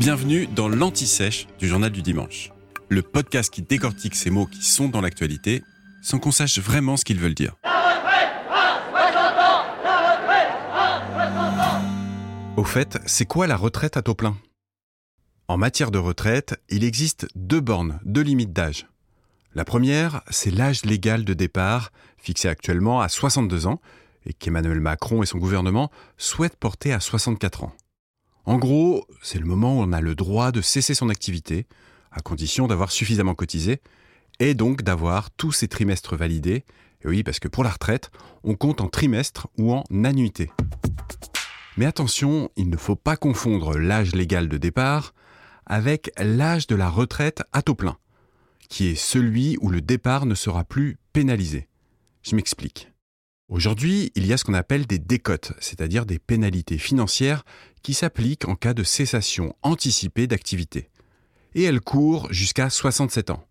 Bienvenue dans l'Anti-Sèche du Journal du Dimanche, le podcast qui décortique ces mots qui sont dans l'actualité sans qu'on sache vraiment ce qu'ils veulent dire. Au fait, c'est quoi la retraite à taux plein? En matière de retraite, il existe deux bornes, deux limites d'âge. La première, c'est l'âge légal de départ, fixé actuellement à 62 ans, et qu'Emmanuel Macron et son gouvernement souhaitent porter à 64 ans. En gros, c'est le moment où on a le droit de cesser son activité, à condition d'avoir suffisamment cotisé, et donc d'avoir tous ses trimestres validés. Et oui, parce que pour la retraite, on compte en trimestre ou en annuité. Mais attention, il ne faut pas confondre l'âge légal de départ avec l'âge de la retraite à taux plein, qui est celui où le départ ne sera plus pénalisé. Je m'explique. Aujourd'hui, il y a ce qu'on appelle des décotes, c'est-à-dire des pénalités financières qui s'appliquent en cas de cessation anticipée d'activité. Et elles courent jusqu'à 67 ans.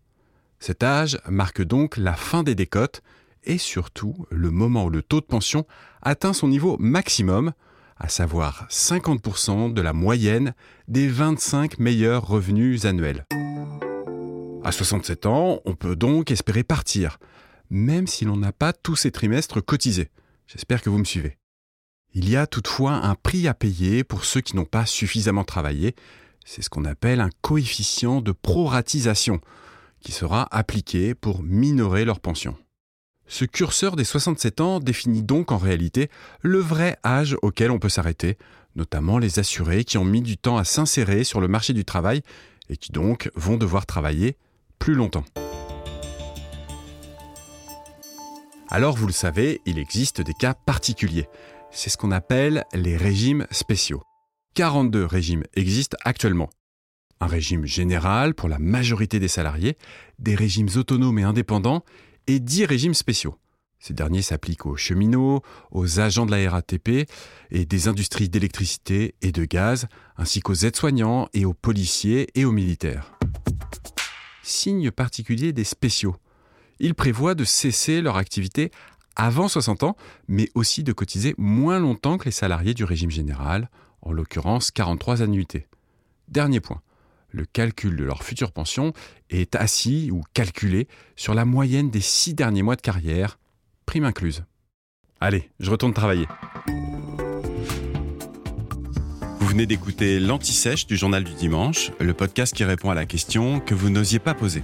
Cet âge marque donc la fin des décotes et surtout le moment où le taux de pension atteint son niveau maximum, à savoir 50% de la moyenne des 25 meilleurs revenus annuels. À 67 ans, on peut donc espérer partir, même si l'on n'a pas tous ces trimestres cotisés. J'espère que vous me suivez. Il y a toutefois un prix à payer pour ceux qui n'ont pas suffisamment travaillé. C'est ce qu'on appelle un coefficient de proratisation, qui sera appliqué pour minorer leur pension. Ce curseur des 67 ans définit donc en réalité le vrai âge auquel on peut s'arrêter, notamment les assurés qui ont mis du temps à s'insérer sur le marché du travail et qui donc vont devoir travailler plus longtemps. Alors vous le savez, il existe des cas particuliers. C'est ce qu'on appelle les régimes spéciaux. 42 régimes existent actuellement. Un régime général pour la majorité des salariés, des régimes autonomes et indépendants, et 10 régimes spéciaux. Ces derniers s'appliquent aux cheminots, aux agents de la RATP et des industries d'électricité et de gaz, ainsi qu'aux aides-soignants et aux policiers et aux militaires. Signe particulier des spéciaux ils prévoient de cesser leur activité avant 60 ans, mais aussi de cotiser moins longtemps que les salariés du régime général, en l'occurrence 43 annuités. Dernier point, le calcul de leur future pension est assis ou calculé sur la moyenne des six derniers mois de carrière, prime incluse. Allez, je retourne travailler. Vous venez d'écouter l'Anti-Sèche du Journal du Dimanche, le podcast qui répond à la question que vous n'osiez pas poser.